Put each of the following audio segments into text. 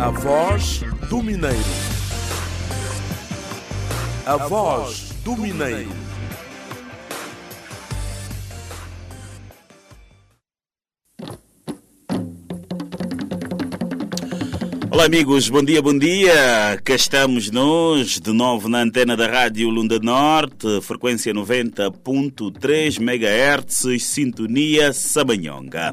A voz do Mineiro. A voz do Mineiro. Olá amigos, bom dia, bom dia. Cá estamos nós, de novo na antena da Rádio Lunda Norte, frequência 90.3 MHz, sintonia Sabanhonga.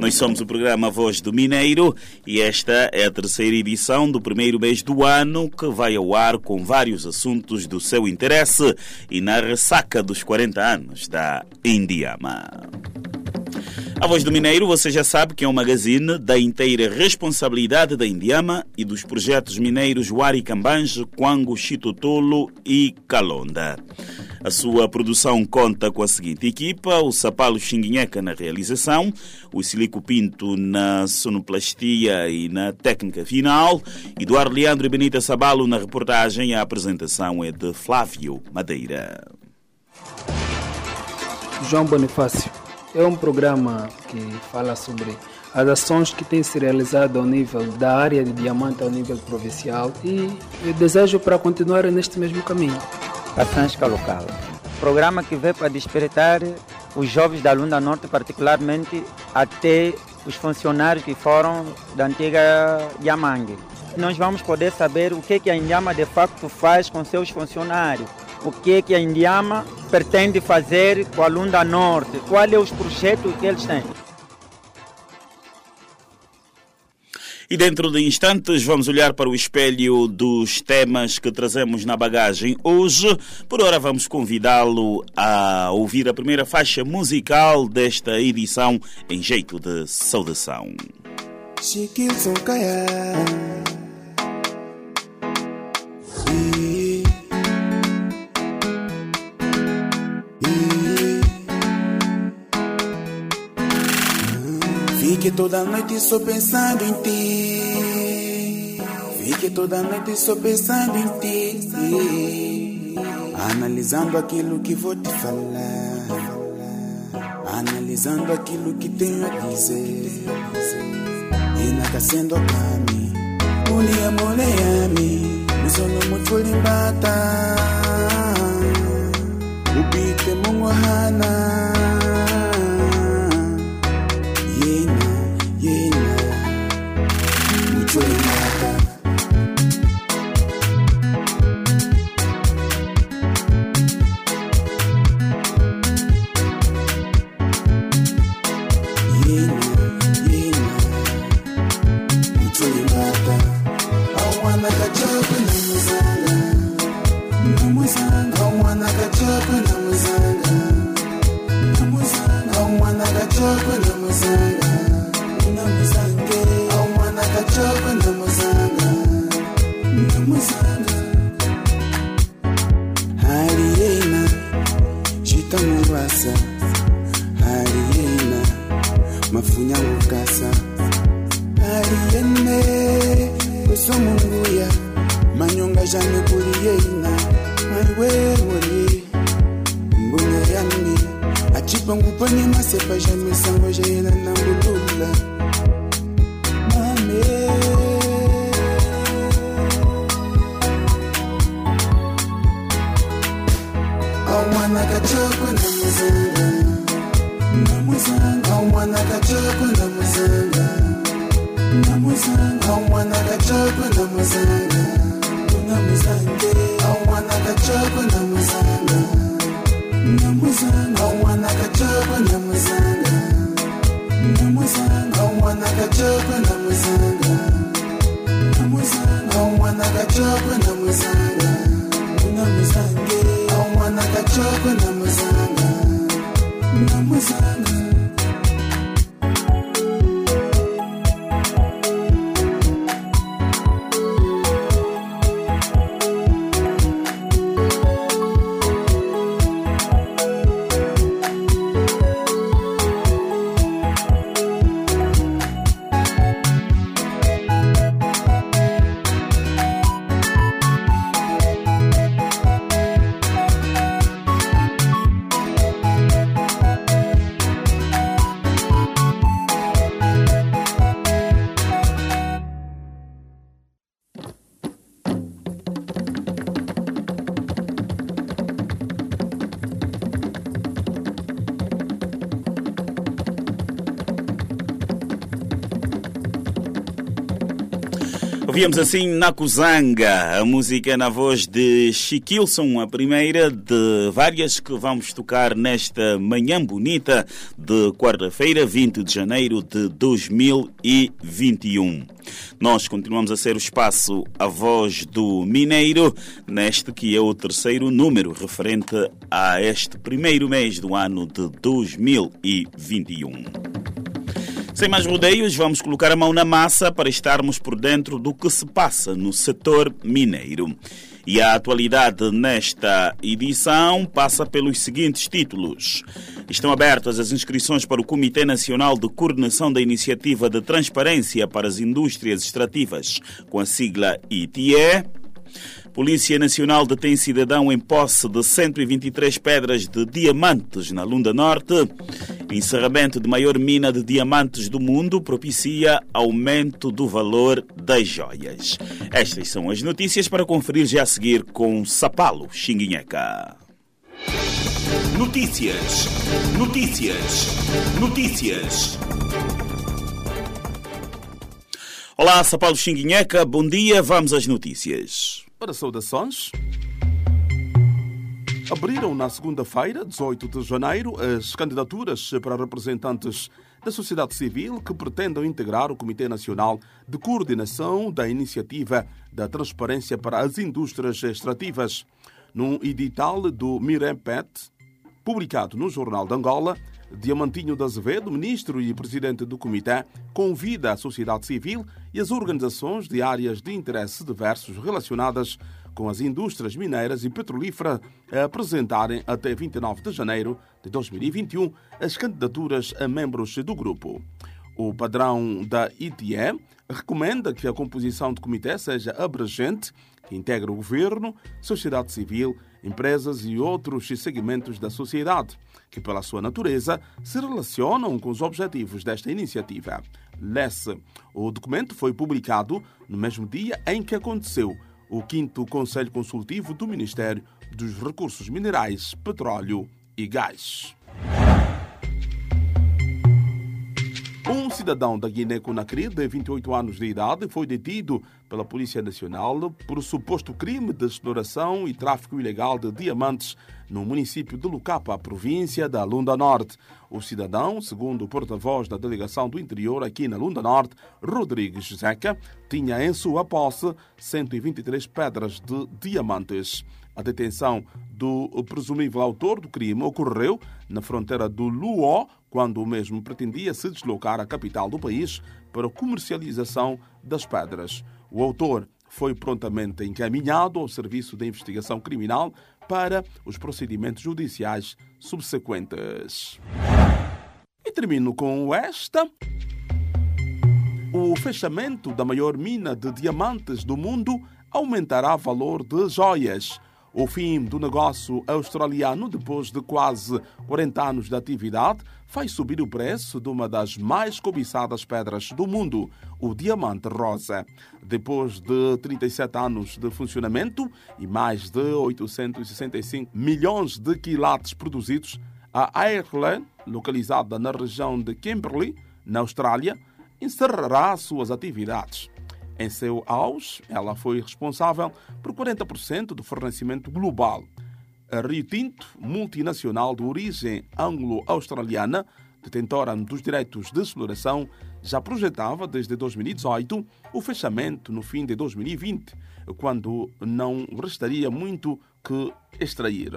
Nós somos o programa Voz do Mineiro e esta é a terceira edição do primeiro mês do ano que vai ao ar com vários assuntos do seu interesse e na ressaca dos 40 anos da Indiama. A Voz do Mineiro, você já sabe que é um magazine da inteira responsabilidade da Indiama e dos projetos mineiros Wari Cambange, Quango, Chitotolo e Calonda. A sua produção conta com a seguinte equipa: o Sapalo Xinguinheca na realização, o Silico Pinto na sonoplastia e na técnica final, Eduardo Leandro e Benita Sabalo na reportagem. A apresentação é de Flávio Madeira. João Bonifácio é um programa que fala sobre as ações que têm se realizado ao nível da área de diamante ao nível provincial e eu desejo para continuar neste mesmo caminho. Paçãsca Local. Programa que veio para despertar os jovens da Lunda Norte, particularmente até os funcionários que foram da antiga Yamangue. Nós vamos poder saber o que, que a Indiama de facto faz com seus funcionários, o que, que a Indiama pretende fazer com a Lunda Norte, quais são os projetos que eles têm. E dentro de instantes vamos olhar para o espelho dos temas que trazemos na bagagem hoje. Por ora vamos convidá-lo a ouvir a primeira faixa musical desta edição em jeito de saudação. Toda noite só pensando em ti. Fique toda noite só pensando em ti. Analisando aquilo que vou te falar. Analisando aquilo que tenho a dizer. E nada sendo a mim. Mulher, mulher, me. Musono muito limbata. Ubite mungohana. bangu kwenye masepa jamais sango jaina na mbulula mame awana kachoko na muzanga na muzanga awana kachoko na muzanga na muzanga awana kachoko na muzanga na awana kachoko na Namuzanga wana kachaba namuzanga Namuzanga wana kachaba namuzanga Namuzanga wana kachaba namuzanga Namuzanga wana kachaba namuzanga Ouvíamos assim Nakuzanga, a música na voz de Chiquilson, a primeira de várias que vamos tocar nesta manhã bonita de quarta-feira, 20 de janeiro de 2021. Nós continuamos a ser o espaço A Voz do Mineiro, neste que é o terceiro número referente a este primeiro mês do ano de 2021. Sem mais rodeios, vamos colocar a mão na massa para estarmos por dentro do que se passa no setor mineiro. E a atualidade nesta edição passa pelos seguintes títulos. Estão abertas as inscrições para o Comitê Nacional de Coordenação da Iniciativa de Transparência para as Indústrias Extrativas, com a sigla ITE. Polícia Nacional detém cidadão em posse de 123 pedras de diamantes na Lunda Norte. Encerramento de maior mina de diamantes do mundo propicia aumento do valor das joias. Estas são as notícias para conferir já a seguir com Sapalo Xinguinheca. Notícias. Notícias. Notícias. Olá, Sapalo Xinguinheca, bom dia, vamos às notícias. Para saudações. Abriram na segunda-feira, 18 de janeiro, as candidaturas para representantes da sociedade civil que pretendam integrar o Comitê Nacional de Coordenação da Iniciativa da Transparência para as Indústrias Extrativas. Num edital do Mirempet, publicado no Jornal de Angola, Diamantinho de Azevedo, ministro e presidente do Comitê, convida a sociedade civil e as organizações de áreas de interesse diversos relacionadas com as indústrias mineiras e petrolíferas a apresentarem até 29 de janeiro de 2021 as candidaturas a membros do grupo. O padrão da ITE recomenda que a composição do comitê seja abrangente, que integre o governo, sociedade civil, empresas e outros segmentos da sociedade, que, pela sua natureza, se relacionam com os objetivos desta iniciativa. Lesse. O documento foi publicado no mesmo dia em que aconteceu o 5 Conselho Consultivo do Ministério dos Recursos Minerais, Petróleo e Gás. Cidadão da Guiné-Conakry, de 28 anos de idade, foi detido pela Polícia Nacional por suposto crime de exploração e tráfico ilegal de diamantes no município de Lucapa, província da Lunda Norte. O cidadão, segundo o porta-voz da Delegação do Interior aqui na Lunda Norte, Rodrigues Zeca, tinha em sua posse 123 pedras de diamantes. A detenção do presumível autor do crime ocorreu na fronteira do Luó, quando o mesmo pretendia se deslocar à capital do país para a comercialização das pedras. O autor foi prontamente encaminhado ao Serviço de Investigação Criminal para os procedimentos judiciais subsequentes. E termino com esta. O fechamento da maior mina de diamantes do mundo aumentará o valor de joias. O fim do negócio australiano, depois de quase 40 anos de atividade, faz subir o preço de uma das mais cobiçadas pedras do mundo, o diamante rosa. Depois de 37 anos de funcionamento e mais de 865 milhões de quilates produzidos, a Ireland, localizada na região de Kimberley, na Austrália, encerrará suas atividades. Em seu auge, ela foi responsável por 40% do fornecimento global. A Rio Tinto, multinacional de origem anglo-australiana, detentora dos direitos de exploração, já projetava desde 2018 o fechamento no fim de 2020, quando não restaria muito que extrair.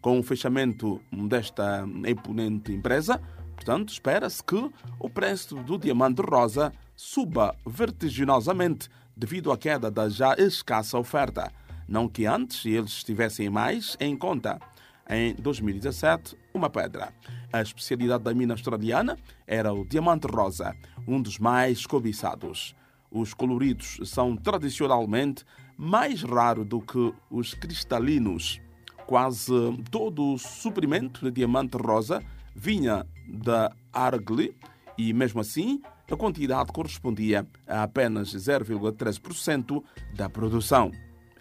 Com o fechamento desta imponente empresa, portanto, espera-se que o preço do diamante rosa suba vertiginosamente devido à queda da já escassa oferta. Não que antes eles tivessem mais em conta. Em 2017, uma pedra. A especialidade da mina australiana era o diamante rosa, um dos mais cobiçados. Os coloridos são tradicionalmente mais raros do que os cristalinos. Quase todo o suprimento de diamante rosa vinha da Argley e, mesmo assim, a quantidade correspondia a apenas 0,13% da produção.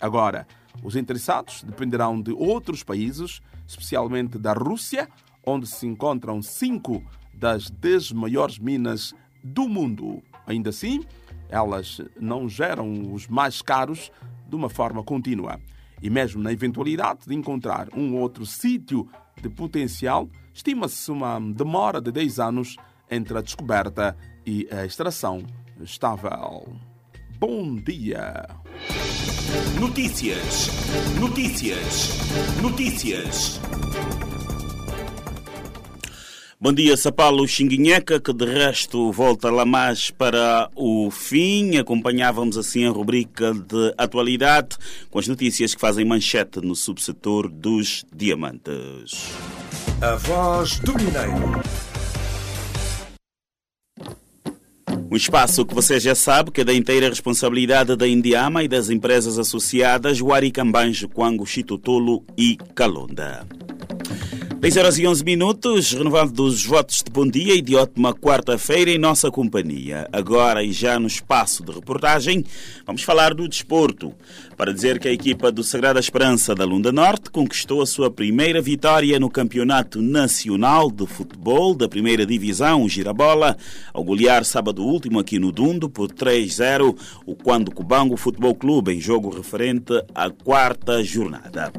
Agora, os interessados dependerão de outros países, especialmente da Rússia, onde se encontram cinco das dez maiores minas do mundo. Ainda assim, elas não geram os mais caros de uma forma contínua. E mesmo na eventualidade de encontrar um outro sítio de potencial, estima-se uma demora de 10 anos entre a descoberta e a extração estável. Bom dia! Notícias, notícias, notícias. Bom dia, Sapalo Xinguinheca, que de resto volta lá mais para o fim. Acompanhávamos assim a rubrica de atualidade com as notícias que fazem manchete no subsetor dos diamantes. A voz do Mineiro. Um espaço que você já sabe que é da inteira responsabilidade da Indiama e das empresas associadas Huaricambanjo, Quango, Chitotolo e Calonda. 10 horas e 11 minutos, renovando os votos de bom dia e de ótima quarta-feira em nossa companhia. Agora e já no espaço de reportagem, vamos falar do desporto. Para dizer que a equipa do Sagrada Esperança da Lunda Norte conquistou a sua primeira vitória no Campeonato Nacional de Futebol da primeira divisão, Girabola, ao golear sábado último aqui no Dundo por 3-0 o Quando Cubango Futebol Clube em jogo referente à quarta jornada.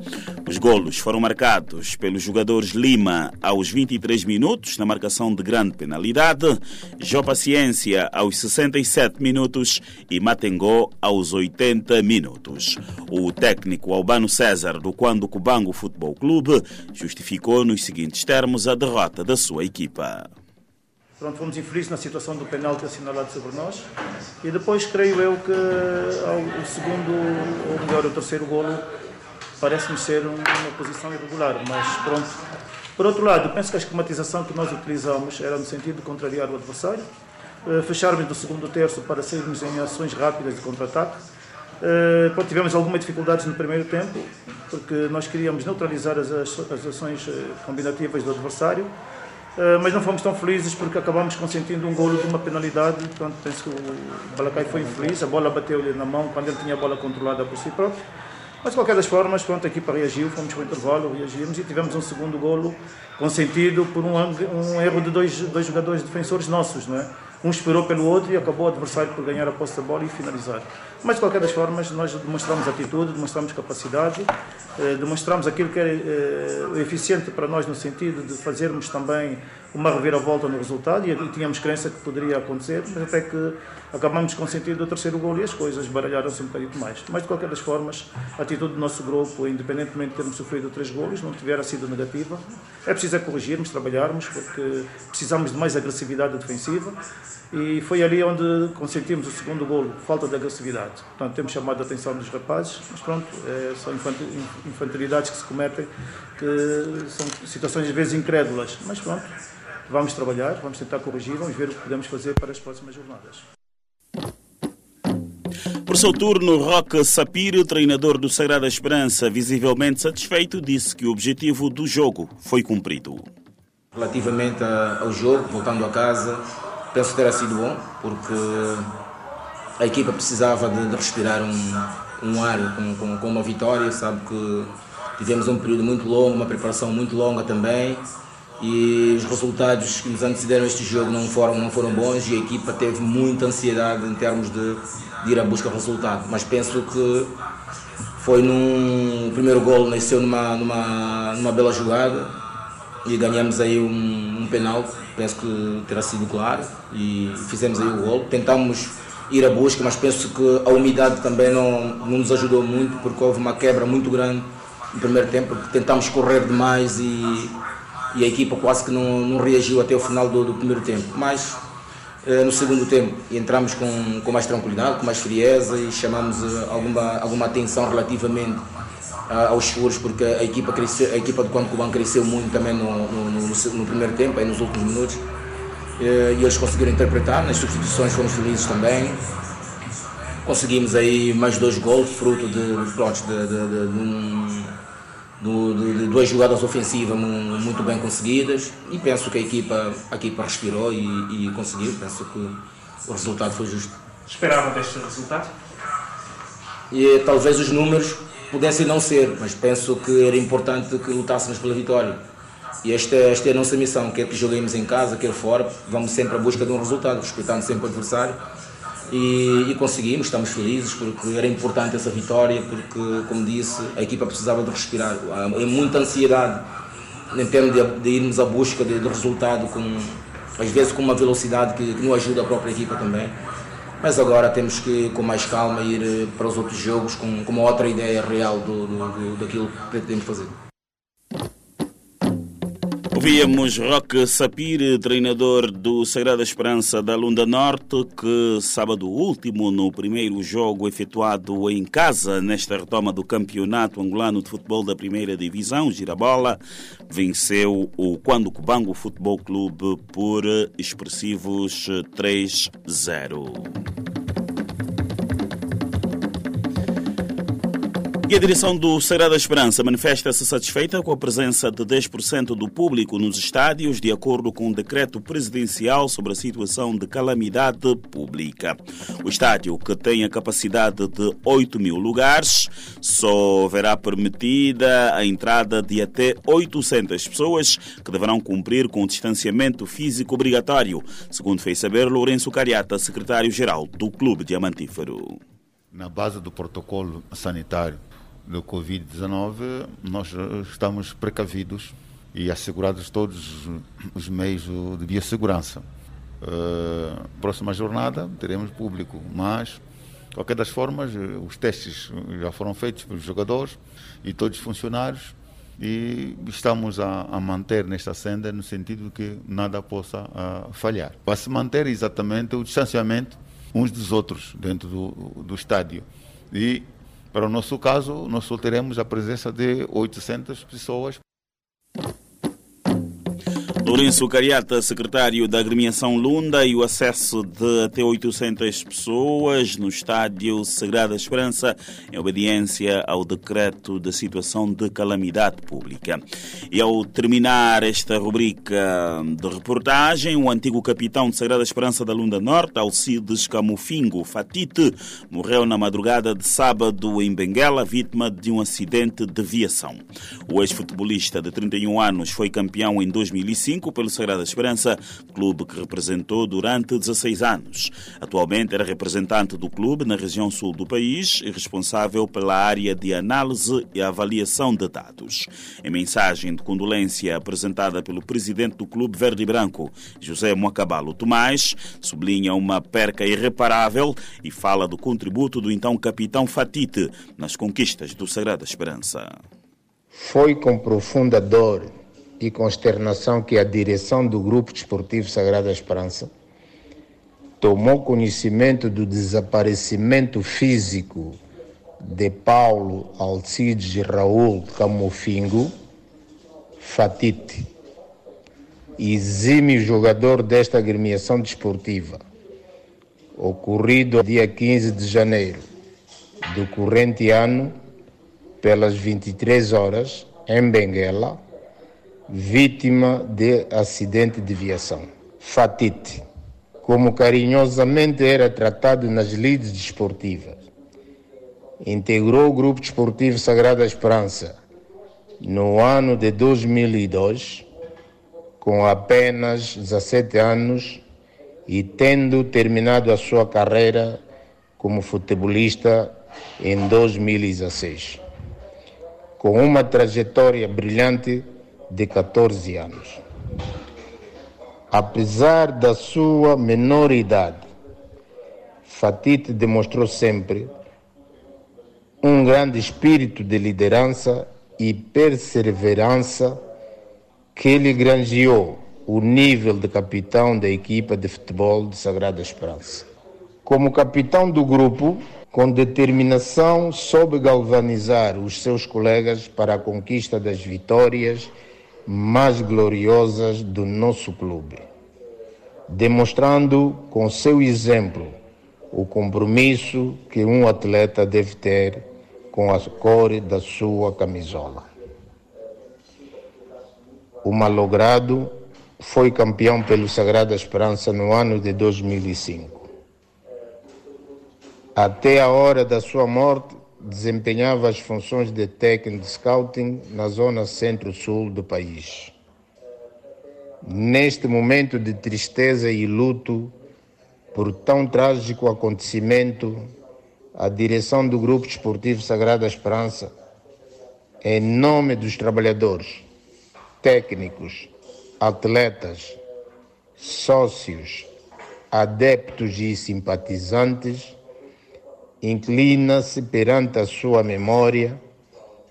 Os golos foram marcados pelos jogadores Lima aos 23 minutos, na marcação de grande penalidade, Jó Paciência aos 67 minutos e Matengó aos 80 minutos. O técnico Albano César do Quando Cubango Futebol Clube justificou nos seguintes termos a derrota da sua equipa. Pronto, fomos infelizes na situação do penalti assinalado sobre nós e depois creio eu que o segundo, ou melhor, o terceiro golo parece-me ser uma posição irregular, mas pronto. Por outro lado, penso que a esquematização que nós utilizamos era no sentido de contrariar o adversário, fecharmos do segundo terço para sairmos em ações rápidas de contra-ataque. Pronto, tivemos algumas dificuldades no primeiro tempo, porque nós queríamos neutralizar as, as ações combinativas do adversário, mas não fomos tão felizes porque acabamos consentindo um golo de uma penalidade. Portanto, penso que o Balacai foi infeliz, a bola bateu-lhe na mão quando ele tinha a bola controlada por si próprio. Mas de qualquer das formas, pronto, a equipa reagiu, fomos para o intervalo, reagimos e tivemos um segundo golo consentido por um, um erro de dois, dois jogadores defensores nossos, não é? Um esperou pelo outro e acabou o adversário por ganhar a posse da bola e finalizar. Mas de qualquer das formas, nós demonstramos atitude, demonstramos capacidade, eh, demonstramos aquilo que é eh, eficiente para nós no sentido de fazermos também uma reviravolta no resultado e, tínhamos crença que poderia acontecer, mas até que acabamos consentindo o terceiro gol e as coisas baralharam-se um bocadinho mais. Mas de qualquer das formas, a atitude do nosso grupo, independentemente de termos sofrido três golos, não tivera sido negativa. É preciso é corrigirmos, trabalharmos, porque precisamos de mais agressividade defensiva e foi ali onde consentimos o segundo golo, falta de agressividade. Portanto, temos chamado a atenção dos rapazes, mas pronto, é, são infantilidades que se cometem, que são situações às vezes incrédulas, mas pronto, vamos trabalhar, vamos tentar corrigir, vamos ver o que podemos fazer para as próximas jornadas. Por seu turno, Roque Sapiro, treinador do Sagrada Esperança, visivelmente satisfeito, disse que o objetivo do jogo foi cumprido. Relativamente ao jogo, voltando a casa, penso que terá sido bom, porque a equipa precisava de, de respirar um, um ar com, com, com, uma vitória. Sabe que tivemos um período muito longo, uma preparação muito longa também, e os resultados que nos antecederam este jogo não foram, não foram bons e a equipa teve muita ansiedade em termos de, de ir à busca do resultado. Mas penso que foi num o primeiro gol nasceu numa, numa, numa bela jogada e ganhamos aí um, um penal, penso que terá sido claro e fizemos aí o gol. Tentámos ir à busca, mas penso que a umidade também não, não nos ajudou muito porque houve uma quebra muito grande no primeiro tempo, porque tentámos correr demais e, e a equipa quase que não, não reagiu até o final do, do primeiro tempo. Mas eh, no segundo tempo entramos com, com mais tranquilidade, com mais frieza e chamamos eh, alguma, alguma atenção relativamente aos seguros, porque a equipa, cresceu, a equipa do Quanto Cuban cresceu muito também no, no, no, no primeiro tempo, aí nos últimos minutos. E eles conseguiram interpretar, nas substituições fomos felizes também. Conseguimos aí mais dois gols, fruto de, pronto, de, de, de, de, duas jogadas ofensivas muito bem conseguidas e penso que a equipa, a equipa respirou e, e conseguiu, penso que o resultado foi justo. Esperava deste resultado? E talvez os números pudessem não ser, mas penso que era importante que lutássemos pela vitória. E esta, esta é a nossa missão, quer que joguemos em casa, quer fora, vamos sempre à busca de um resultado, respeitando sempre o adversário. E, e, conseguimos, estamos felizes porque era importante essa vitória, porque, como disse, a equipa precisava de respirar. Há muita ansiedade em termos de, de irmos à busca de, de, resultado, com, às vezes com uma velocidade que, que não ajuda a própria equipa também. Mas agora temos que, com mais calma, ir eh, para os outros jogos com, com uma outra ideia real do, do, do daquilo que pretendemos fazer. Ouvíamos Roque Sapir, treinador do Sagrada Esperança da Lunda Norte, que sábado último, no primeiro jogo efetuado em casa, nesta retoma do Campeonato Angolano de Futebol da Primeira Divisão, Girabola, venceu o Quando Cubango Futebol Clube por expressivos 3-0. E a direção do Sagrada Esperança manifesta-se satisfeita com a presença de 10% do público nos estádios, de acordo com o decreto presidencial sobre a situação de calamidade pública. O estádio, que tem a capacidade de 8 mil lugares, só verá permitida a entrada de até 800 pessoas, que deverão cumprir com o distanciamento físico obrigatório, segundo fez saber Lourenço Cariata, secretário-geral do Clube Diamantífero. Na base do protocolo sanitário do Covid-19, nós estamos precavidos e assegurados todos os meios de biossegurança. Uh, próxima jornada teremos público, mas, de qualquer das formas, os testes já foram feitos pelos jogadores e todos os funcionários e estamos a, a manter nesta senda no sentido de que nada possa uh, falhar. Para se manter exatamente o distanciamento uns dos outros dentro do, do estádio e para o nosso caso, nós só teremos a presença de 800 pessoas. Lourenço Cariata, secretário da agremiação Lunda, e o acesso de até 800 pessoas no estádio Sagrada Esperança em obediência ao decreto de situação de calamidade pública. E ao terminar esta rubrica de reportagem, o antigo capitão de Sagrada Esperança da Lunda Norte, Alcides Camufingo Fatite, morreu na madrugada de sábado em Benguela, vítima de um acidente de viação. O ex-futebolista de 31 anos foi campeão em 2005 pelo Sagrada Esperança, clube que representou durante 16 anos. Atualmente era representante do clube na região sul do país e responsável pela área de análise e avaliação de dados. Em mensagem de condolência apresentada pelo presidente do clube verde e branco, José Moacabalo Tomás, sublinha uma perca irreparável e fala do contributo do então capitão Fatite nas conquistas do Sagrada Esperança. Foi com profunda dor e consternação que a direção do Grupo Desportivo Sagrada Esperança tomou conhecimento do desaparecimento físico de Paulo Alcides Raul Camofingo Fatite, exímio jogador desta agremiação desportiva, ocorrido dia 15 de janeiro do corrente ano, pelas 23 horas, em Benguela, vítima de acidente de viação. Fatite, como carinhosamente era tratado nas lides desportivas. Integrou o Grupo Desportivo Sagrada Esperança no ano de 2002, com apenas 17 anos e tendo terminado a sua carreira como futebolista em 2016. Com uma trajetória brilhante de 14 anos. Apesar da sua menor idade, Fatite demonstrou sempre um grande espírito de liderança e perseverança que lhe granjeou o nível de capitão da equipa de futebol de Sagrada Esperança. Como capitão do grupo, com determinação soube galvanizar os seus colegas para a conquista das vitórias mais gloriosas do nosso clube, demonstrando com seu exemplo o compromisso que um atleta deve ter com a cor da sua camisola. O malogrado foi campeão pelo Sagrada Esperança no ano de 2005. Até a hora da sua morte, desempenhava as funções de técnico de scouting na zona centro-sul do país. Neste momento de tristeza e luto, por tão trágico acontecimento, a direção do Grupo Desportivo Sagrada Esperança, em nome dos trabalhadores, técnicos, atletas, sócios, adeptos e simpatizantes, inclina-se perante a sua memória,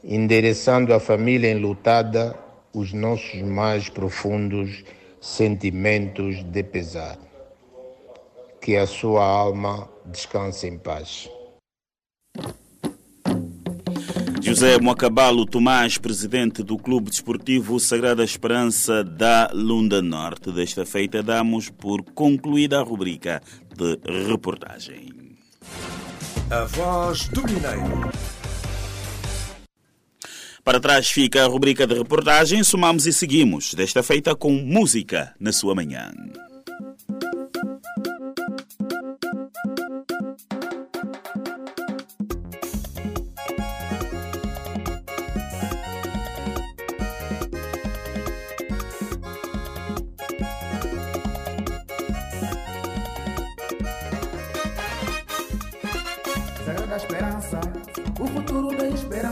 endereçando à família enlutada os nossos mais profundos sentimentos de pesar. Que a sua alma descanse em paz. José Moacabalo Tomás, presidente do Clube Desportivo Sagrada Esperança da Lunda Norte. Desta feita damos por concluída a rubrica de reportagem. A voz do Mineiro. Para trás fica a rubrica de reportagem, somamos e seguimos, desta feita com música na sua manhã.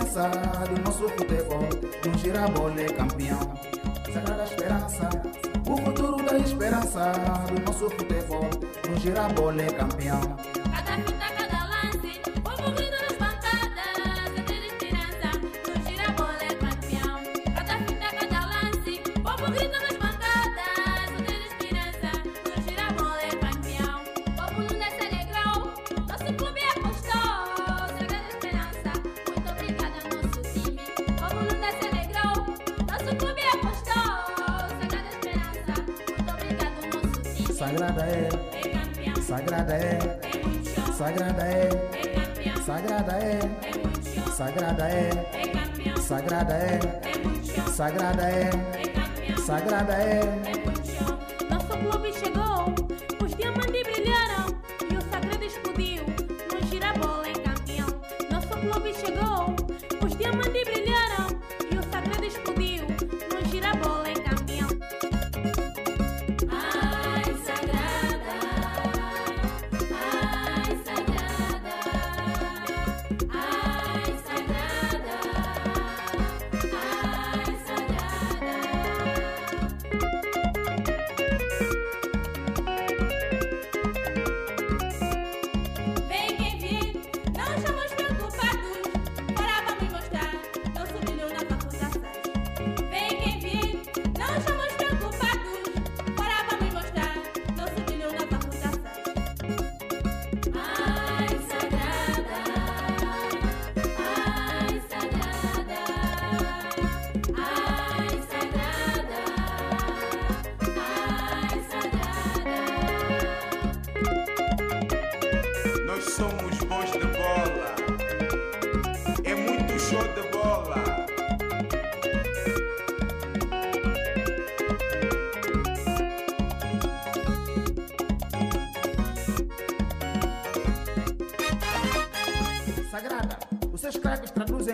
Esperança do nosso futebol, de um girabole campeão. Sagrada Esperança, o futuro da esperança do nosso futebol, de um girabole campeão. Sagrada é, é campeão, sagrada é, é muito show, sagrada é, é campeão, sagrada é, é muito show, sagrada é, é campeão. sagrada é.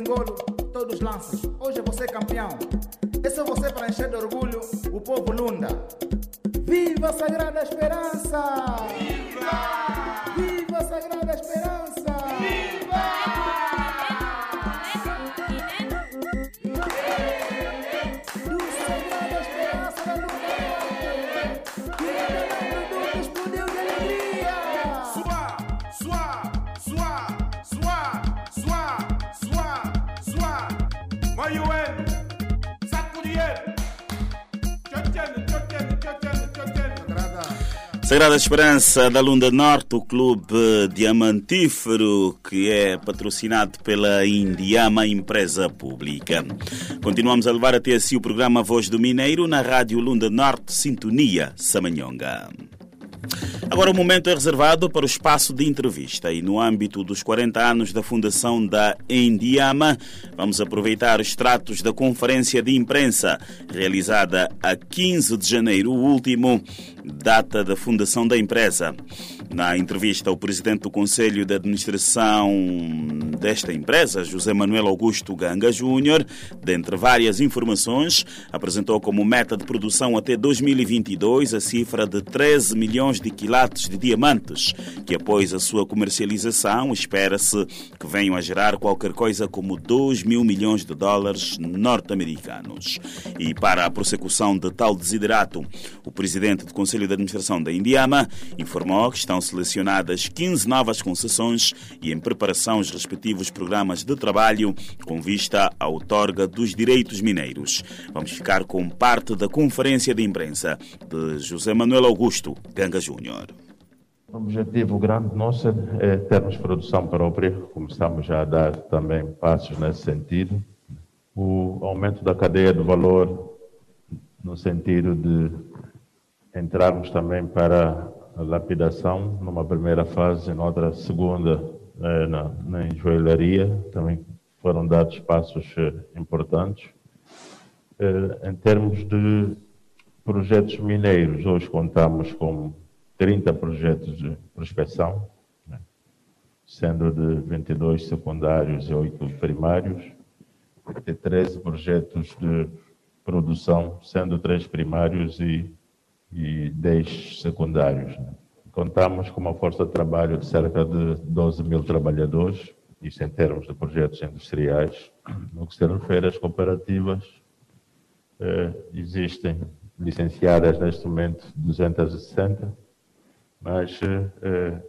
Golo, todos lanças. Hoje é você campeão. Sagrada Esperança da Lunda Norte, o clube diamantífero que é patrocinado pela Indiama Empresa Pública. Continuamos a levar até si o programa Voz do Mineiro na Rádio Lunda Norte, Sintonia Samanhonga. Agora o momento é reservado para o espaço de entrevista e no âmbito dos 40 anos da fundação da Endiama, vamos aproveitar os tratos da conferência de imprensa realizada a 15 de janeiro último, data da fundação da empresa. Na entrevista, o presidente do Conselho de Administração desta empresa, José Manuel Augusto Ganga Júnior, dentre várias informações, apresentou como meta de produção até 2022 a cifra de 13 milhões de quilates de diamantes, que após a sua comercialização espera-se que venham a gerar qualquer coisa como 2 mil milhões de dólares norte-americanos. E para a prossecução de tal desiderato, o presidente do Conselho de Administração da Indiama informou que estão selecionadas 15 novas concessões e em preparação os respectivos programas de trabalho com vista à outorga dos direitos mineiros. Vamos ficar com parte da conferência de imprensa de José Manuel Augusto Ganga Júnior. O objetivo grande nosso é termos produção própria, começamos já a dar também passos nesse sentido. O aumento da cadeia de valor, no sentido de entrarmos também para lapidação, numa primeira fase, noutra segunda, eh, na, na joalharia, também foram dados passos eh, importantes. Eh, em termos de projetos mineiros, hoje contamos com 30 projetos de prospecção, né, sendo de 22 secundários e 8 primários, e 13 projetos de produção, sendo 3 primários e, e 10 secundários. Né. Contamos com uma força de trabalho de cerca de 12 mil trabalhadores, isso em termos de projetos industriais. No que se refere às cooperativas, eh, existem licenciadas neste momento 260, mas eh,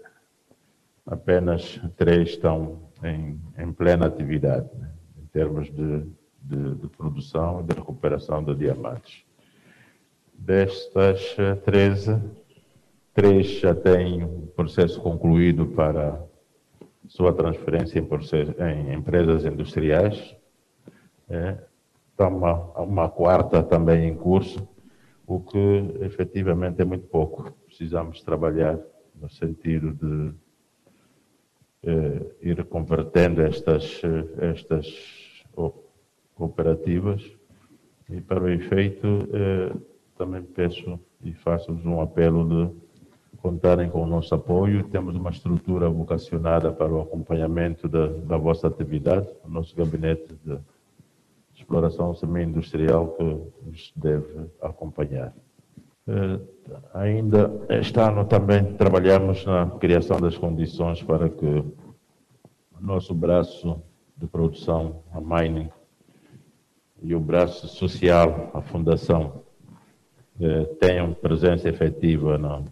apenas três estão em, em plena atividade, né, em termos de, de, de produção e de recuperação de diamantes. Destas 13, três já têm o processo concluído para sua transferência em, processo, em empresas industriais. É, está uma, uma quarta também em curso, o que efetivamente é muito pouco. Precisamos trabalhar no sentido de eh, ir convertendo estas, estas cooperativas e para o efeito eh, também peço e faço-vos um apelo de contarem com o nosso apoio. Temos uma estrutura vocacionada para o acompanhamento da, da vossa atividade, o nosso gabinete de exploração semi-industrial que nos deve acompanhar. Uh, ainda este ano também trabalhamos na criação das condições para que o nosso braço de produção, a mining, e o braço social, a fundação, tenham presença efetiva no,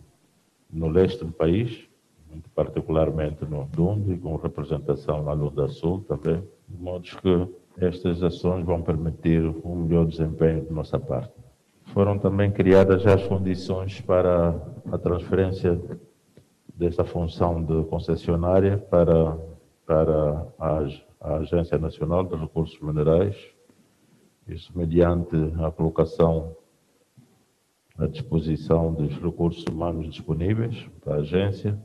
no leste do país, muito particularmente no Dundo, e com representação na Lunda Sul também, de modo que estas ações vão permitir um melhor desempenho de nossa parte. Foram também criadas já as condições para a transferência desta função de concessionária para, para a, a Agência Nacional de Recursos Minerais, isso mediante a colocação à disposição dos recursos humanos disponíveis para a agência,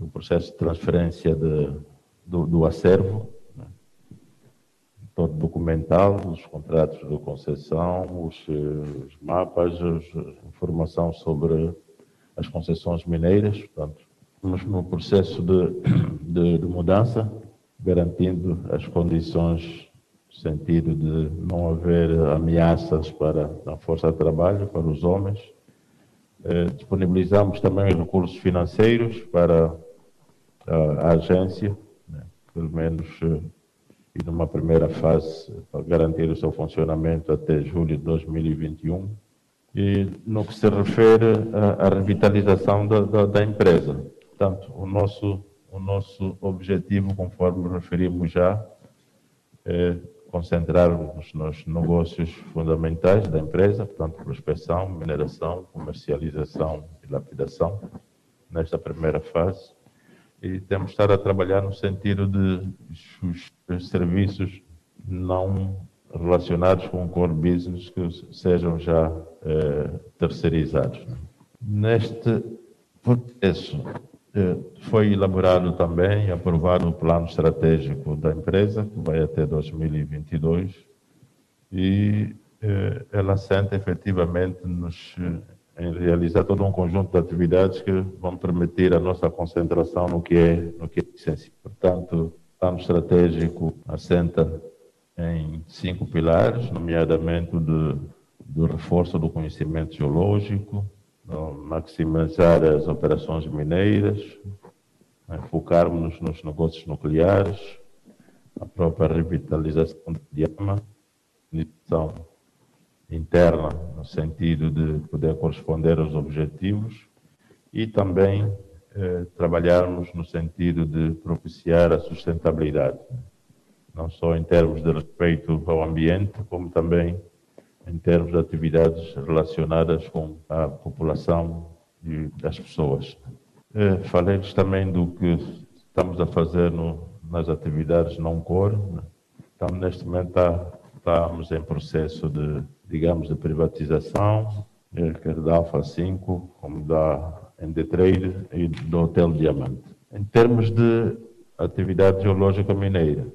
o processo de transferência de, do, do acervo, todo documental, os contratos de concessão, os, os mapas, a informação sobre as concessões mineiras. Portanto, estamos no processo de, de, de mudança, garantindo as condições no sentido de não haver ameaças para a força de trabalho, para os homens. Eh, disponibilizamos também os recursos financeiros para a, a agência, né, pelo menos eh, e numa primeira fase para garantir o seu funcionamento até julho de 2021. E no que se refere à, à revitalização da, da, da, empresa, portanto, o nosso, o nosso objetivo, conforme referimos já, é concentrarmos nos negócios fundamentais da empresa, portanto, prospecção, mineração, comercialização e lapidação, nesta primeira fase e temos estar a trabalhar no sentido de os serviços não relacionados com o core business que sejam já eh, terceirizados. Neste processo foi elaborado também aprovado o plano estratégico da empresa, que vai até 2022, e eh, ela assenta efetivamente nos em realizar todo um conjunto de atividades que vão permitir a nossa concentração no que é, no que é essencial. Portanto, o plano estratégico assenta em cinco pilares, nomeadamente o de, do reforço do conhecimento geológico, maximizar as operações mineiras, né, focarmos nos negócios nucleares, a própria revitalização do Diama, missão interna, no sentido de poder corresponder aos objetivos, e também eh, trabalharmos no sentido de propiciar a sustentabilidade, não só em termos de respeito ao ambiente, como também em termos de atividades relacionadas com a população e as pessoas. Eh, Falei-lhes também do que estamos a fazer no, nas atividades não core. né? Estamos, neste momento, tá- estamos em processo de, digamos, de privatização, eh, quer da Alfa 5, como da ND Trade e do Hotel Diamante. Em termos de atividade geológica mineira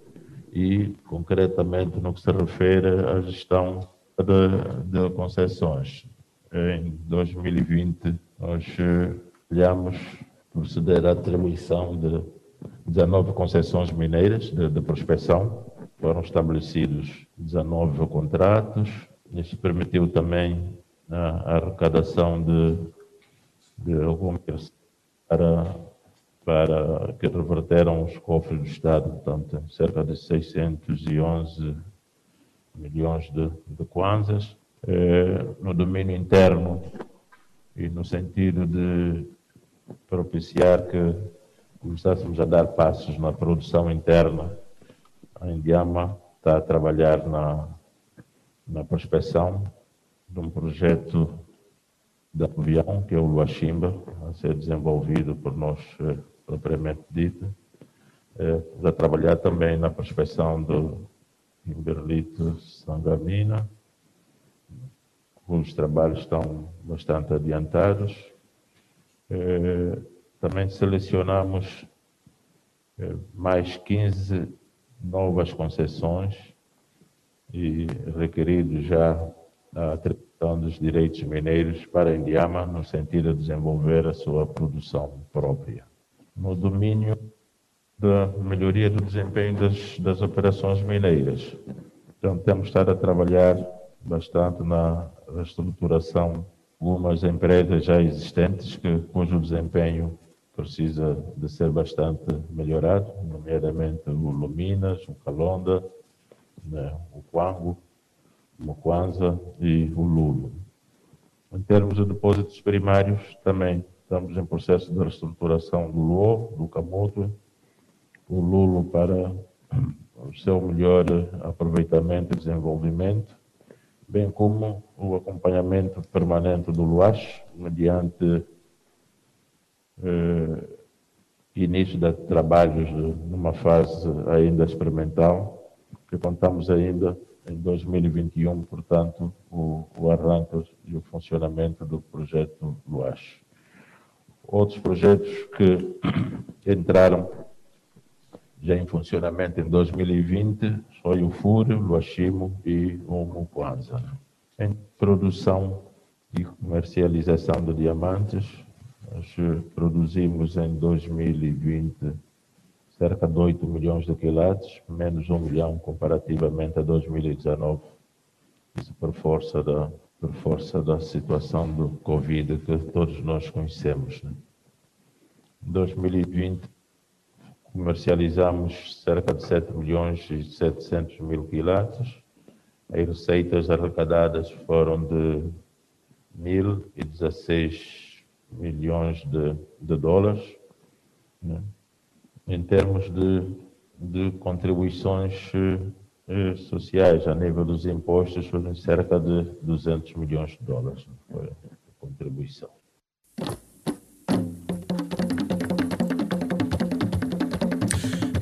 e, concretamente, no que se refere à gestão de, de concessões. Em 2020, nós eh, olhamos proceder à atribuição de 19 concessões mineiras de, de prospecção. Foram estabelecidos 19 contratos. Isso permitiu também a arrecadação de, de algum para, para que reverteram os cofres do Estado, portanto, cerca de 611 milhões de, de kwanzas. Eh, no domínio interno e no sentido de propiciar que começássemos a dar passos na produção interna, a Indiama está a trabalhar na, na prospecção de um projeto de avião, que é o Luachimba, a ser desenvolvido por nós eh, propriamente dito. Eh, a trabalhar também na prospecção do Kimberlito Sangamina. Os trabalhos estão bastante adiantados. Eh, Também selecionamos eh, mais 15 novas concessões e requerido já a atribuição dos direitos mineiros para Indiama no sentido de desenvolver a sua produção própria. No domínio da melhoria do desempenho das, das operações mineiras. Então, temos estado a trabalhar bastante na reestruturação de algumas empresas já existentes, que, cujo desempenho precisa de ser bastante melhorado, nomeadamente o Luminas, o Calonda, né, o Quango, o Mukwanza e o Lulo. Em termos de depósitos primários, também estamos em processo de reestruturação do Luo, do Camoto, o Lulo para o seu melhor aproveitamento e desenvolvimento, bem como o acompanhamento permanente do Luache, mediante eh, início de trabalhos numa fase ainda experimental, que contamos ainda em 2021, portanto, o, o arranque e o funcionamento do projeto Luache. Outros projetos que entraram já em funcionamento em 2020 foi o Fúrio, o Luachimo e o Mukwanza. Em produção e comercialização de diamantes, nós eh, produzimos em 2020 cerca de 8 milhões de quilates, menos 1 milhão comparativamente a 2019. Isso por força da, por força da situação do Covid que todos nós conhecemos. Né? Em 2020, comercializamos cerca de 7 milhões e 700 mil quilates. As receitas arrecadadas foram de 1.016 milhões de, de dólares. né? Em termos de, de contribuições eh, eh, sociais a nível dos impostos, foram cerca de 200 milhões de dólares. né? Foi a contribuição.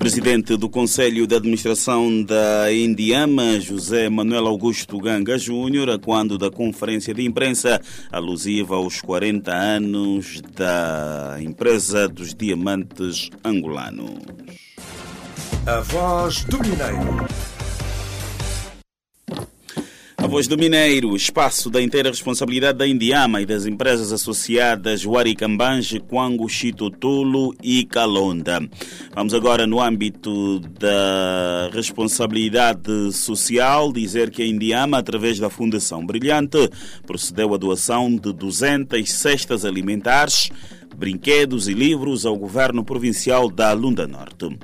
Presidente do Conselho de Administração da Indiama, José Manuel Augusto Ganga Júnior, quando da conferência de imprensa alusiva aos 40 anos da empresa dos diamantes angolanos. A voz do Mineiro. Voz do Mineiro, espaço da inteira responsabilidade da Indiama e das empresas associadas Waricambange, Quango, Chitotulo e Calonda. Vamos agora no âmbito da responsabilidade social dizer que a Indiama, através da Fundação Brilhante, procedeu à doação de 200 cestas alimentares brinquedos e livros ao Governo Provincial da Lunda Norte.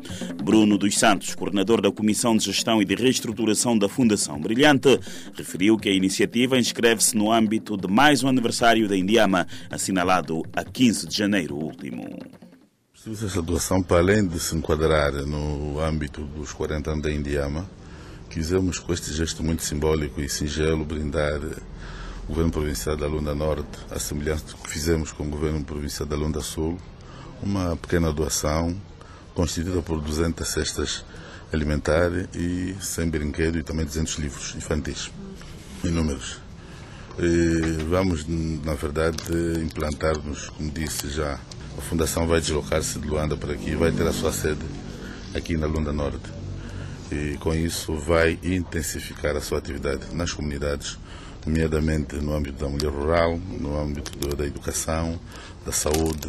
Bruno dos Santos, coordenador da Comissão de Gestão e de Reestruturação da Fundação Brilhante, referiu que a iniciativa inscreve-se no âmbito de mais um aniversário da Indiama, assinalado a 15 de janeiro último. Essa doação, para além de se enquadrar no âmbito dos 40 anos da Indiama, quisemos com este gesto muito simbólico e singelo brindar Governo Provincial da Lunda Norte, a semelhança do que fizemos com o Governo Provincial da Lunda Sul, uma pequena doação constituída por 200 cestas alimentares e 100 brinquedos e também 200 livros infantis, inúmeros. E vamos, na verdade, implantar-nos, como disse já, a Fundação vai deslocar-se de Luanda para aqui, vai ter a sua sede aqui na Lunda Norte. E com isso vai intensificar a sua atividade nas comunidades, nomeadamente no âmbito da mulher rural, no âmbito da educação, da saúde,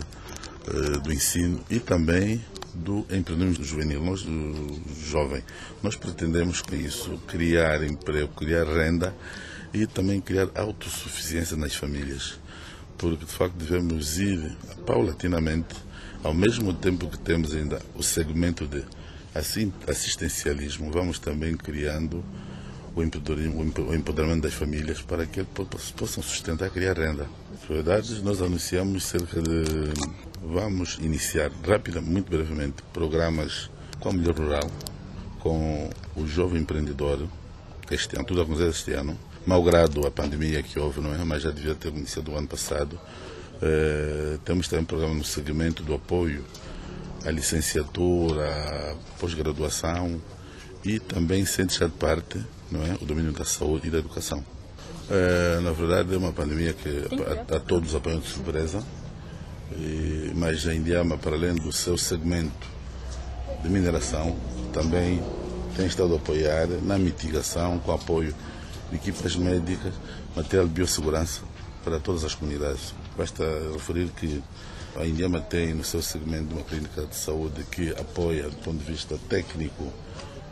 do ensino e também do empreendedorismo juvenil, nós, jovem. Nós pretendemos com isso criar emprego, criar renda e também criar autossuficiência nas famílias, porque de facto devemos ir paulatinamente, ao mesmo tempo que temos ainda o segmento de assistencialismo, vamos também criando o empoderamento das famílias para que eles possam sustentar, criar renda. Verdade, nós anunciamos cerca de. Vamos iniciar rapidamente, muito brevemente, programas com a mulher rural, com o jovem empreendedor, este ano, tudo aconteceu este ano, malgrado a pandemia que houve, não é? Mas já devia ter iniciado o ano passado. Eh, temos também um programa no segmento do apoio à licenciatura, à pós-graduação e também sem deixar de parte não é? o domínio da saúde e da educação. É, na verdade, é uma pandemia que a, a todos apanhou de surpresa, e, mas a Indiama, para além do seu segmento de mineração, também tem estado a apoiar na mitigação, com apoio de equipas médicas, material de biossegurança para todas as comunidades. Basta referir que a Indiama tem no seu segmento uma clínica de saúde que apoia, do ponto de vista técnico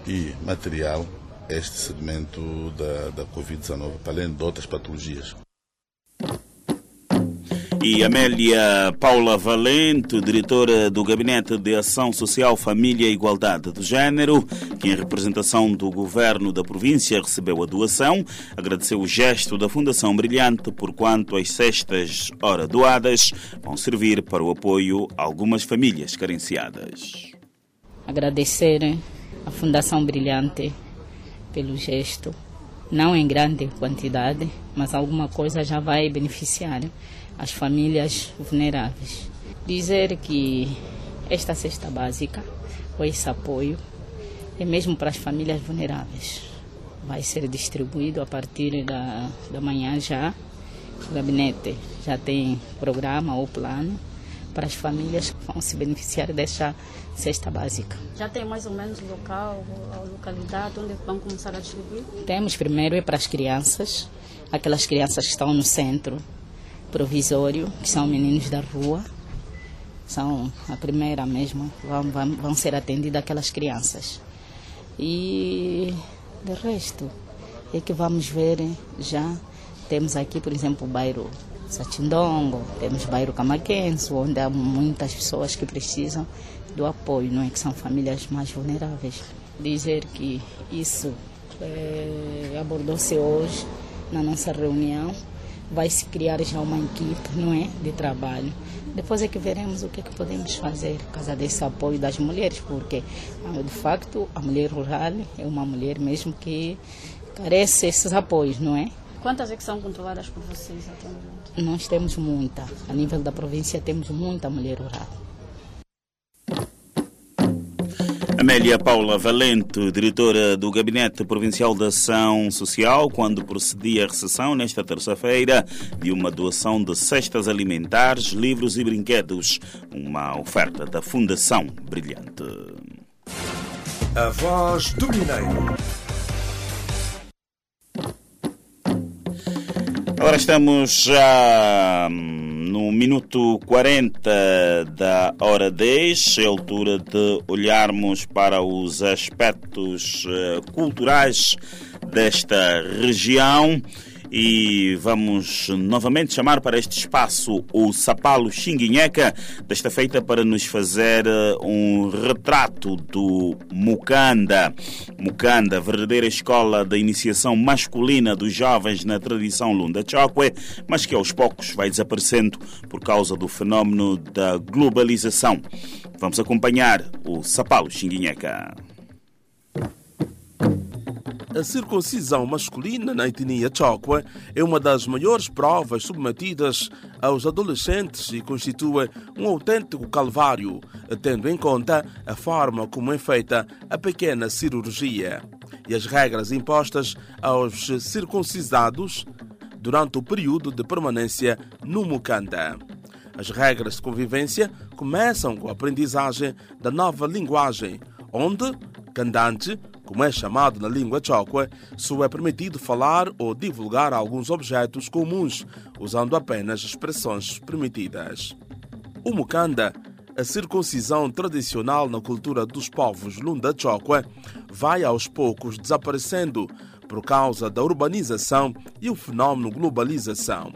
e material, este segmento da, da Covid-19, para além de outras patologias. E Amélia Paula Valente, diretora do Gabinete de Ação Social, Família e Igualdade de Gênero, que em representação do governo da província recebeu a doação, agradeceu o gesto da Fundação Brilhante por quanto as cestas ora doadas vão servir para o apoio a algumas famílias carenciadas. Agradecer a Fundação Brilhante pelo gesto, não em grande quantidade, mas alguma coisa já vai beneficiar as famílias vulneráveis. Dizer que esta cesta básica, ou esse apoio, é mesmo para as famílias vulneráveis. Vai ser distribuído a partir da, da manhã já. O gabinete já tem programa ou plano para as famílias vão se beneficiar desta cesta básica. Já tem mais ou menos local, a localidade onde vão começar a distribuir? Temos primeiro é para as crianças, aquelas crianças que estão no centro provisório, que são meninos da rua. São a primeira mesmo, vão, vão, vão ser atendidas aquelas crianças. E de resto, é que vamos ver já. Temos aqui, por exemplo, o bairro Satindongo, temos bairro Camaquense, onde há muitas pessoas que precisam do apoio, não é? Que são famílias mais vulneráveis. Dizer que isso é, abordou-se hoje na nossa reunião, vai se criar já uma equipe, não é, de trabalho. Depois é que veremos o que é que podemos fazer por causa desse apoio das mulheres, porque de facto a mulher rural é uma mulher mesmo que carece esses apoios, não é? Quantas é que são controladas por vocês até o momento? Nós temos muita. A nível da província temos muita mulher rural. Amélia Paula Valente, diretora do Gabinete Provincial de Ação Social, quando procedia à recepção nesta terça-feira de uma doação de cestas alimentares, livros e brinquedos, uma oferta da Fundação Brilhante. A voz do Mineiro. Ora, estamos já hum, no minuto 40 da hora 10, é a altura de olharmos para os aspectos eh, culturais desta região e vamos novamente chamar para este espaço o Sapalo Xinguinheca, desta feita para nos fazer eh, um retrato do Mukanda. Mukanda, verdadeira escola da iniciação masculina dos jovens na tradição Lunda Chokwe, mas que aos poucos vai desaparecendo por causa do fenómeno da globalização. Vamos acompanhar o Sapalo Xinguinheca. A circuncisão masculina na etnia Chokwe é uma das maiores provas submetidas aos adolescentes e constitui um autêntico calvário, tendo em conta a forma como é feita a pequena cirurgia e as regras impostas aos circuncisados durante o período de permanência no Mukanda. As regras de convivência começam com a aprendizagem da nova linguagem, onde Kandante como é chamado na língua chokwe, só é permitido falar ou divulgar alguns objetos comuns, usando apenas expressões permitidas. O mukanda, a circuncisão tradicional na cultura dos povos Lunda Chokwe, vai aos poucos desaparecendo por causa da urbanização e o fenómeno globalização.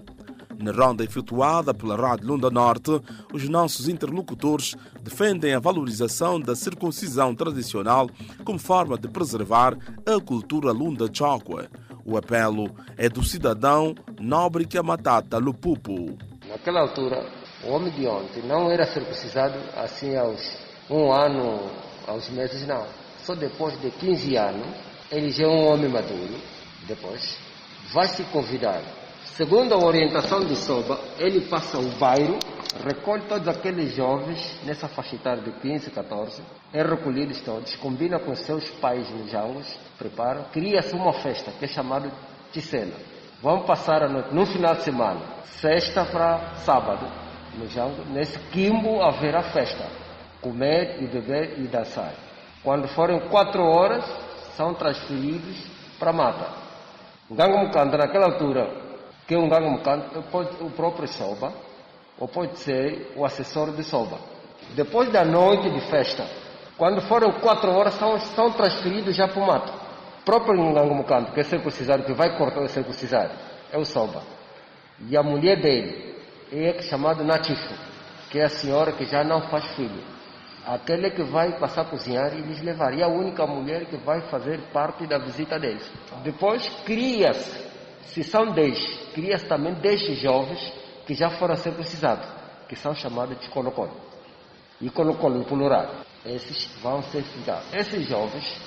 Na ronda efetuada pela Rádio Lunda Norte, os nossos interlocutores defendem a valorização da circuncisão tradicional como forma de preservar a cultura Lunda Chokwe. O apelo é do cidadão Nóbrica Matata Lupupu. Naquela altura, o homem de ontem não era circuncisado assim aos um ano, aos meses, não. Só depois de 15 anos, ele já é um homem maduro. Depois, vai se convidar Segundo a orientação de Soba, ele passa o bairro, recolhe todos aqueles jovens nessa faixa etária de 15, 14, é recolhidos todos, combina com seus pais nos jangos, prepara, cria-se uma festa que é chamada Ticena. Vão passar a noite, no final de semana, sexta para sábado, no jango, nesse quimbo haverá festa, comer e beber e dançar. Quando forem quatro horas, são transferidos para mata. Gango Mukanda, naquela altura, que um gangue mukanda pode o próprio Soba, ou pode ser o assessor de Soba. Depois da noite de festa, quando forem quatro horas, são, são transferidos já para o mato. O próprio Ngango Mukanda, que é circuncisado, que vai cortar o circuncisado, é o Soba. E a mulher dele é chamada Natifu, que é a senhora que já não faz filho. Aquele que vai passar a cozinhar e lhes levar. E a única mulher que vai fazer parte da visita deles. Depois cria-se se são 10, cria-se também 10 jovens que já foram circuncisados, que são chamados de colocolo. E colocolo plural. Esses vão ser. Esses jovens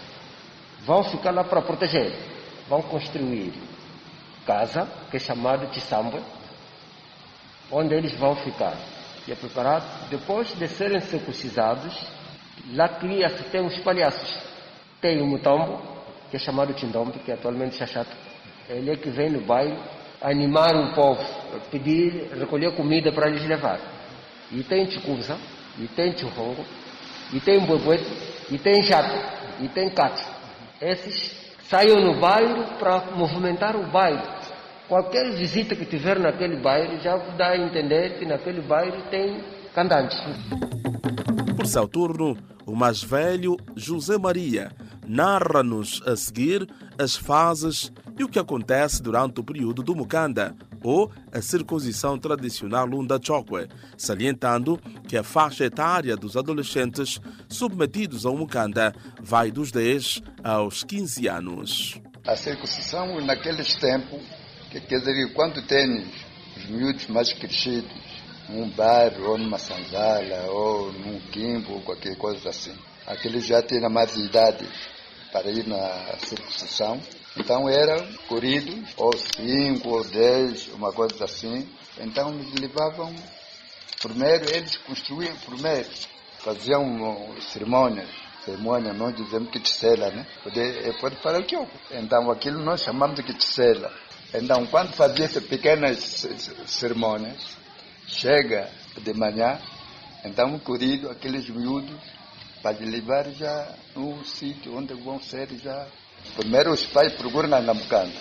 vão ficar lá para proteger. Vão construir casa, que é chamada de samba, onde eles vão ficar. E é preparado, depois de serem circuncisados, lá cria-se, tem os palhaços. Tem o mutombo, que é chamado tindombe, que é atualmente chachata ele é que vem no bairro animar o povo, pedir, recolher comida para eles levar. E tem chicursa, e tem churrongo, e tem boibuete, e tem jato, e tem cato. Esses saiam no bairro para movimentar o bairro. Qualquer visita que tiver naquele bairro já dá a entender que naquele bairro tem cantantes. Por seu turno, o mais velho, José Maria, narra-nos a seguir as fases e o que acontece durante o período do Mukanda, ou a circuncisão tradicional Lunda Chokwe, salientando que a faixa etária dos adolescentes submetidos ao Mukanda vai dos 10 aos 15 anos. A circuncisão naqueles tempos, que quer dizer, quando tem os miúdos mais crescidos, num bar ou numa sanzala ou num quimbo ou qualquer coisa assim, aqueles já têm mais idade para ir na circuncisão, então eram corridos, ou cinco, ou dez, uma coisa assim. Então eles levavam, primeiro eles construíam primeiro, faziam cerimônias, cerimônia, nós dizemos que ticela, né? Pode, pode falar o que eu. Então aquilo nós chamamos de ticela. Então quando fazia essas pequenas cerimônias, chega de manhã, então corrido, aqueles miúdos, para levar já no sítio onde vão ser já Primeiro os pais procuram Nganamukanda.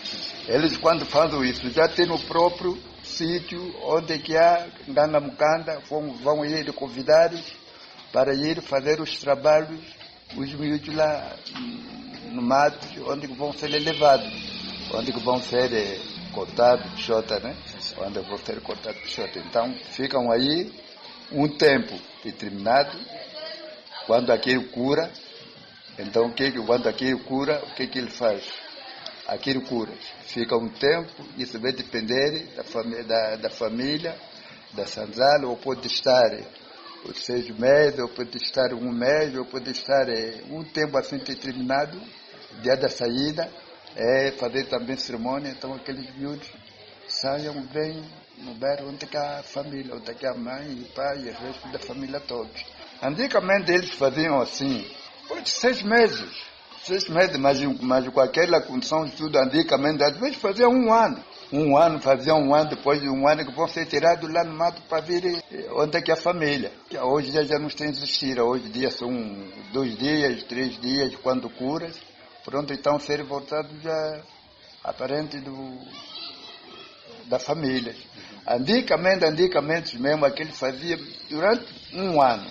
Eles quando fazem isso já têm o próprio sítio onde que há Nganamukanda, vão, vão ir convidados para ir fazer os trabalhos, os miúdos lá hum, no mato, onde vão ser levados, onde vão ser eh, cortados, pichota, né? Onde vão ser cortados, pichota. Então ficam aí um tempo determinado, quando aquilo cura, então o que, quando aquilo cura, o que, que ele faz? Aquilo cura. Fica um tempo, isso vai depender da, fami da, da família, da sanzala, ou pode estar seis meses, ou pode estar um mês, ou pode estar eh, um tempo assim determinado, dia da saída, é fazer também cerimônia, então aqueles miúdos saiam bem no bairro onde há a família, onde há a mãe o pai e o resto da família todos. Antigamente eles faziam assim, por seis meses, seis meses, mas, mas com aquela condição de tudo, antigamente, às vezes faziam um ano. Um ano, faziam um ano, depois de um ano que vão ser tirados lá no mato para vir eh, onde é que é a família. Que Hoje já, já não tem existir, hoje dia são dois dias, três dias, quando curas, pronto, então ser voltado já aparente do, da família. Antigamente, antigamente mesmo, aquele fazia durante um ano,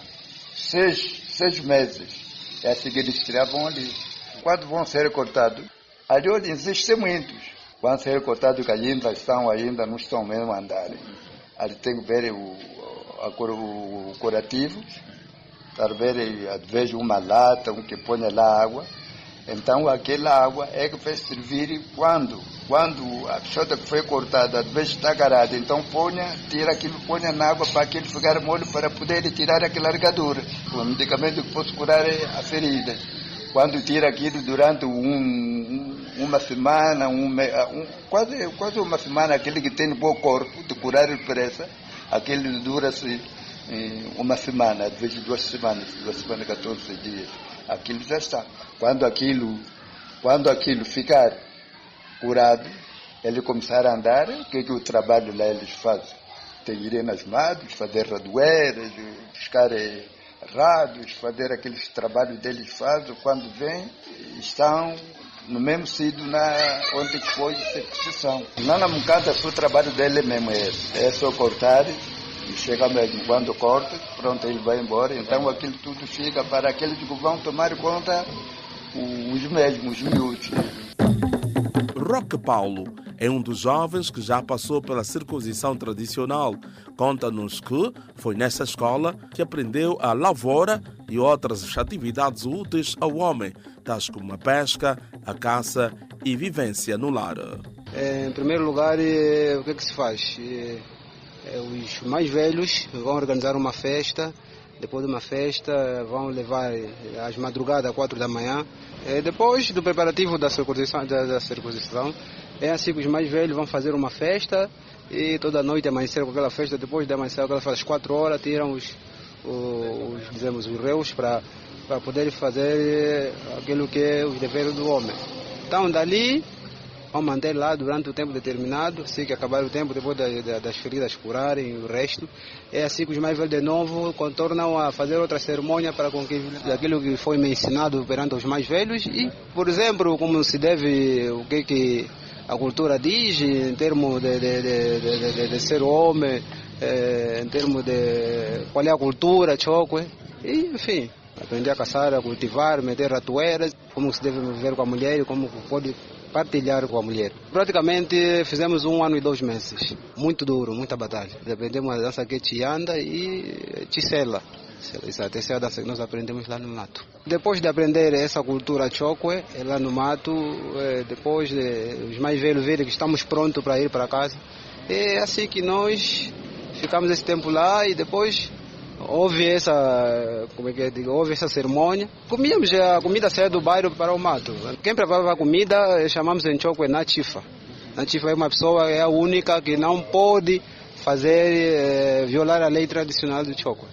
seis, seis meses, é assim que eles tiravam ali. Quando vão ser cortados, ali hoje existem muitos. Vão ser cortados que ainda estão, ainda não estão mesmo a andar. Ali tem que ver o, a cur- o curativo, talvez vezes uma lata, um que põe lá água. Então aquela água é que vai servir quando, quando a pichota que foi cortada, às vezes está garada, então ponha, tira aquilo, ponha na água para aquele ficar molho para poder tirar aquela largadura. O medicamento que possa curar é a ferida. Quando tira aquilo durante um, um- uma semana, um, me- um- quase, quase uma semana, aquele que tem bom corpo de curar depressa, aquele dura-se uma semana, às vezes duas semanas, duas semanas, 14 dias. Aquilo já está. Quando aquilo, quando aquilo ficar curado, ele começar a andar, o que, que o trabalho lá eles fazem? Tem ir nas matas, fazer radoeiras, buscar eh, rádios, fazer aqueles trabalhos deles fazem, quando vêm, estão no mesmo sítio na, onde foi a exposição. Lá na Mucata, o trabalho dele mesmo é esse, é só cortar, e chega mesmo, quando corta, pronto, ele vai embora, então aquilo tudo fica para aqueles que vão tomar conta, os mesmos, os miúdos. Roque Paulo é um dos jovens que já passou pela circuncisão tradicional. Conta-nos que foi nessa escola que aprendeu a lavoura e outras atividades úteis ao homem, tais como a pesca, a caça e vivência no lar. É, em primeiro lugar, é, o que, é que se faz? É, os mais velhos vão organizar uma festa. Depois de uma festa, vão levar é, às madrugadas, quatro da manhã. É, depois do preparativo da circuncisão, da, da circuncisão, é assim que os mais velhos vão fazer uma festa e toda noite amanhecer com aquela festa. Depois de amanhecer aquela festa, às quatro horas, tiram os, os, dizemos, os reus para para poder fazer aquilo que é os deveres do homem. Então, dali, vão manter lá durante o tempo determinado, assim que acabar o tempo, depois da- da- das feridas curarem o resto. É assim que os mais velhos de novo contornam a fazer outra cerimônia para com que aquilo que foi me ensinado perante os mais velhos e, por exemplo, como se deve, o que que a cultura diz em termos de, de, de, de, ser homem, eh, em termos de qual é a cultura, choque, e enfim, aprender a caçar, a cultivar, meter ratoeiras, como se deve viver com a mulher como pode partilhar com a mulher. Praticamente fizemos um ano e dois meses. Muito duro, muita batalha. Aprendemos a dança que anda e. Exato, essa é a dança que nós aprendemos lá no mato. Depois de aprender essa cultura chokwe, é lá no mato, eh, depois de os mais velhos verem que estamos prontos para ir para casa, é assim que nós ficamos esse tempo lá e depois houve essa, como é que digo, houve essa cerimônia. Comíamos a comida saía do bairro para o mato. Quem preparava a comida eh, chamamos em chokwe Natifa. Natifa é uma pessoa, é a única que não pode fazer, eh, violar a lei tradicional do chokwe.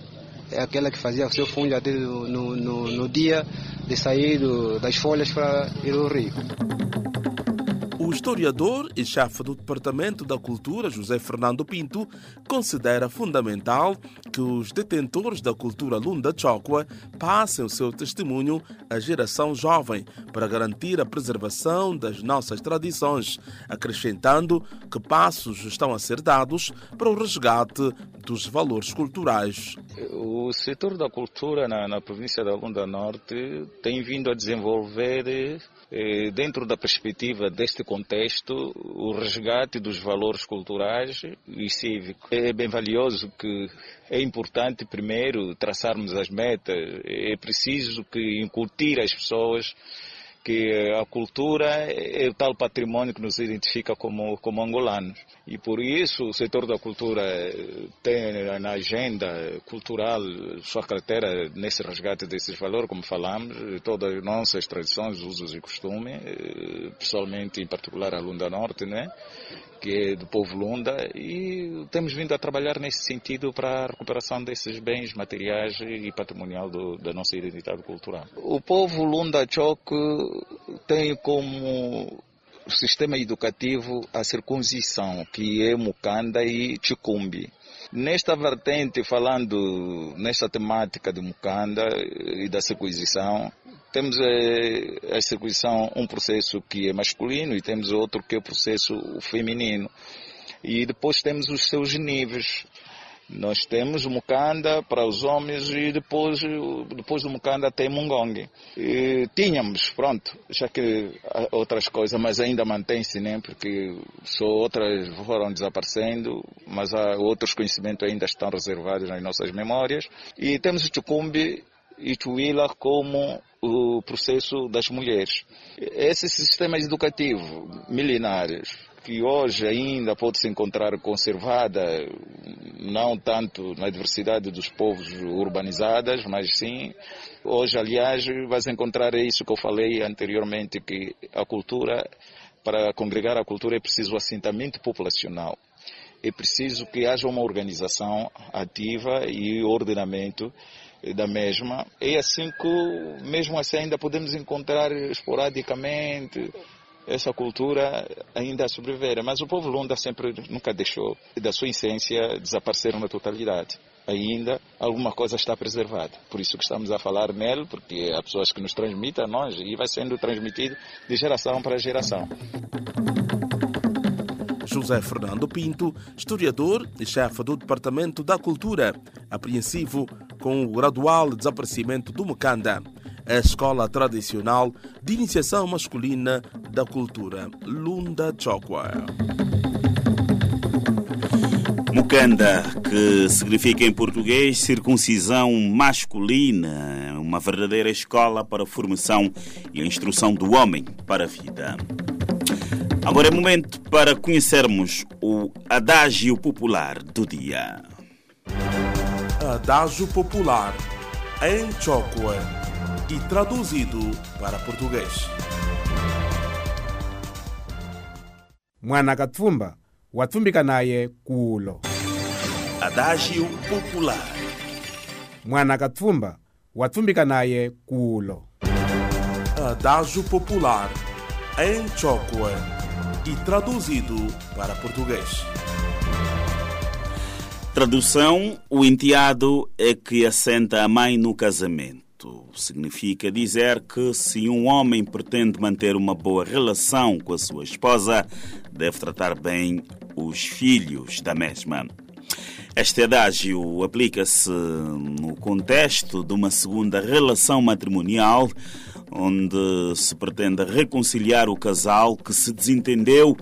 É aquela que fazia o seu fundo até no, no- no dia de sair do- das folhas para ir ao rio. O historiador e chefe do Departamento da Cultura, José Fernando Pinto, considera fundamental que os detentores da cultura Lunda Chokwa passem o seu testemunho à geração jovem para garantir a preservação das nossas tradições, acrescentando que passos estão a ser dados para o resgate dos valores culturais. O setor da cultura na, na província da Lunda Norte tem vindo a desenvolver eh, dentro da perspectiva deste contexto, o resgate dos valores culturais e cívicos. É bem valioso que é importante primeiro traçarmos as metas, é preciso que incutir as pessoas que a cultura é o tal patrimônio que nos identifica como, como angolanos. E por isso o setor da cultura tem na agenda cultural sua carteira nesse resgate desses valores, como falamos, todas as nossas tradições, usos e costumes, pessoalmente em particular a Lunda Norte, né? que é do povo Lunda, e temos vindo a trabalhar nesse sentido para a recuperação desses bens materiais e patrimonial do, da nossa identidade cultural. O povo Lunda Choque tem como sistema educativo a circuncisão, que é Mukanda e Chicumbi. Nesta vertente, falando nesta temática de Mukanda e da circuncisão, temos a, a circuncisão um processo que é masculino e temos outro que é o processo feminino. E depois temos os seus níveis. Nós temos o Mukanda para os homens e depois, depois do Mukanda tem Mungongue. E tínhamos, pronto, já que outras coisas, mas ainda mantém-se, né? Porque só outras foram desaparecendo, mas há outros conhecimentos ainda estão reservados nas nossas memórias. E temos o Chukumbi e Chuila como o processo das mulheres. Esses sistemas educativos milenares, que hoje ainda pode se encontrar conservada, não tanto na diversidade dos povos urbanizados, mas sim, hoje, aliás, vais encontrar isso que eu falei anteriormente, que a cultura, para congregar a cultura é preciso assentamento populacional. É preciso que haja uma organização ativa e ordenamento da mesma. É assim que, mesmo assim, ainda podemos encontrar esporadicamente essa cultura ainda sobreviver. Mas o povo Lunda sempre nunca deixou da sua essência desaparecer na totalidade. Ainda alguma coisa está preservada. Por isso que estamos a falar nele, porque há pessoas que nos transmitem a nós e vai sendo transmitido de geração para geração. José Fernando Pinto, historiador e chefe do Departamento da Cultura, apreensivo com o gradual desaparecimento do Mukanda, a escola tradicional de iniciação masculina da cultura Lunda Chokwa. Mukanda, que significa em português circuncisão masculina, uma verdadeira escola para a formação e a instrução do homem para a vida. Agora é momento para conhecermos o adágio popular do dia. Adágio popular em Chokwe e traduzido para português. mwana akapfumba wapfumbika naye kulo Adágio popular. mwana akapfumba wapfumbika naye kulo Adágio popular em Chokwe e traduzido para português. Tradução: O enteado é que assenta a mãe no casamento. Significa dizer que se um homem pretende manter uma boa relação com a sua esposa, deve tratar bem os filhos da mesma. Este adágio aplica-se no contexto de uma segunda relação matrimonial, onde se pretende reconciliar o casal que se desentendeu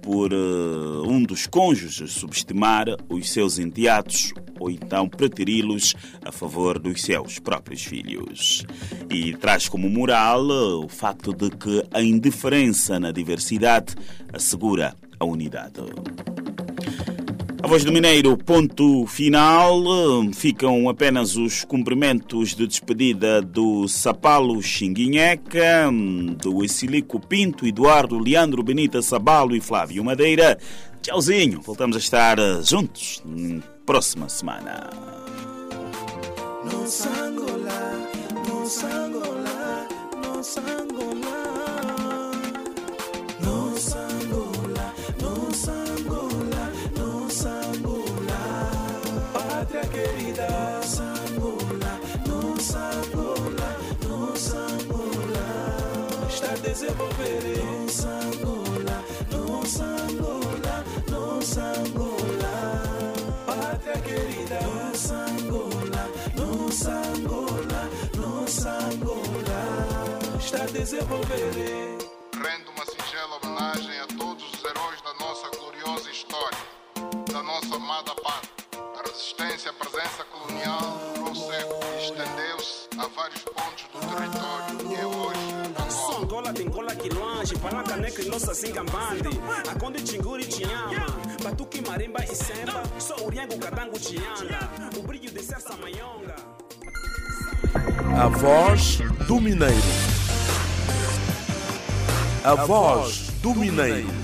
por uh, um dos cônjuges subestimar os seus enteados ou então preteri-los a favor dos seus próprios filhos. E traz como moral uh, o facto de que a indiferença na diversidade assegura a unidade. A voz do Mineiro, ponto final. Ficam apenas os cumprimentos de despedida do Sapalo Xinguinheca, do Exilico Pinto, Eduardo, Leandro Benita Sabalo e Flávio Madeira. Tchauzinho, voltamos a estar juntos na próxima semana. Sangola, no sangola, no sangola. desenvolver. Nossa Angola, nossa Angola, nossa Angola. Pátria querida, nossa Angola, nossa Angola, nossa Angola. Está a desenvolver. Rendo uma singela homenagem a todos os heróis da nossa gloriosa história, da nossa amada pátria. A resistência à presença colonial trouxe-se e estendeu-se a vários pontos do território que é hoje Só Angola tem cola que longe, para caneca e nossa singambande. A conde Chinguri te ama, batuque, marimba e semba. Só o riango, cadango te anda. O brilho de ser samayonga. A voz do Mineiro. A voz do Mineiro.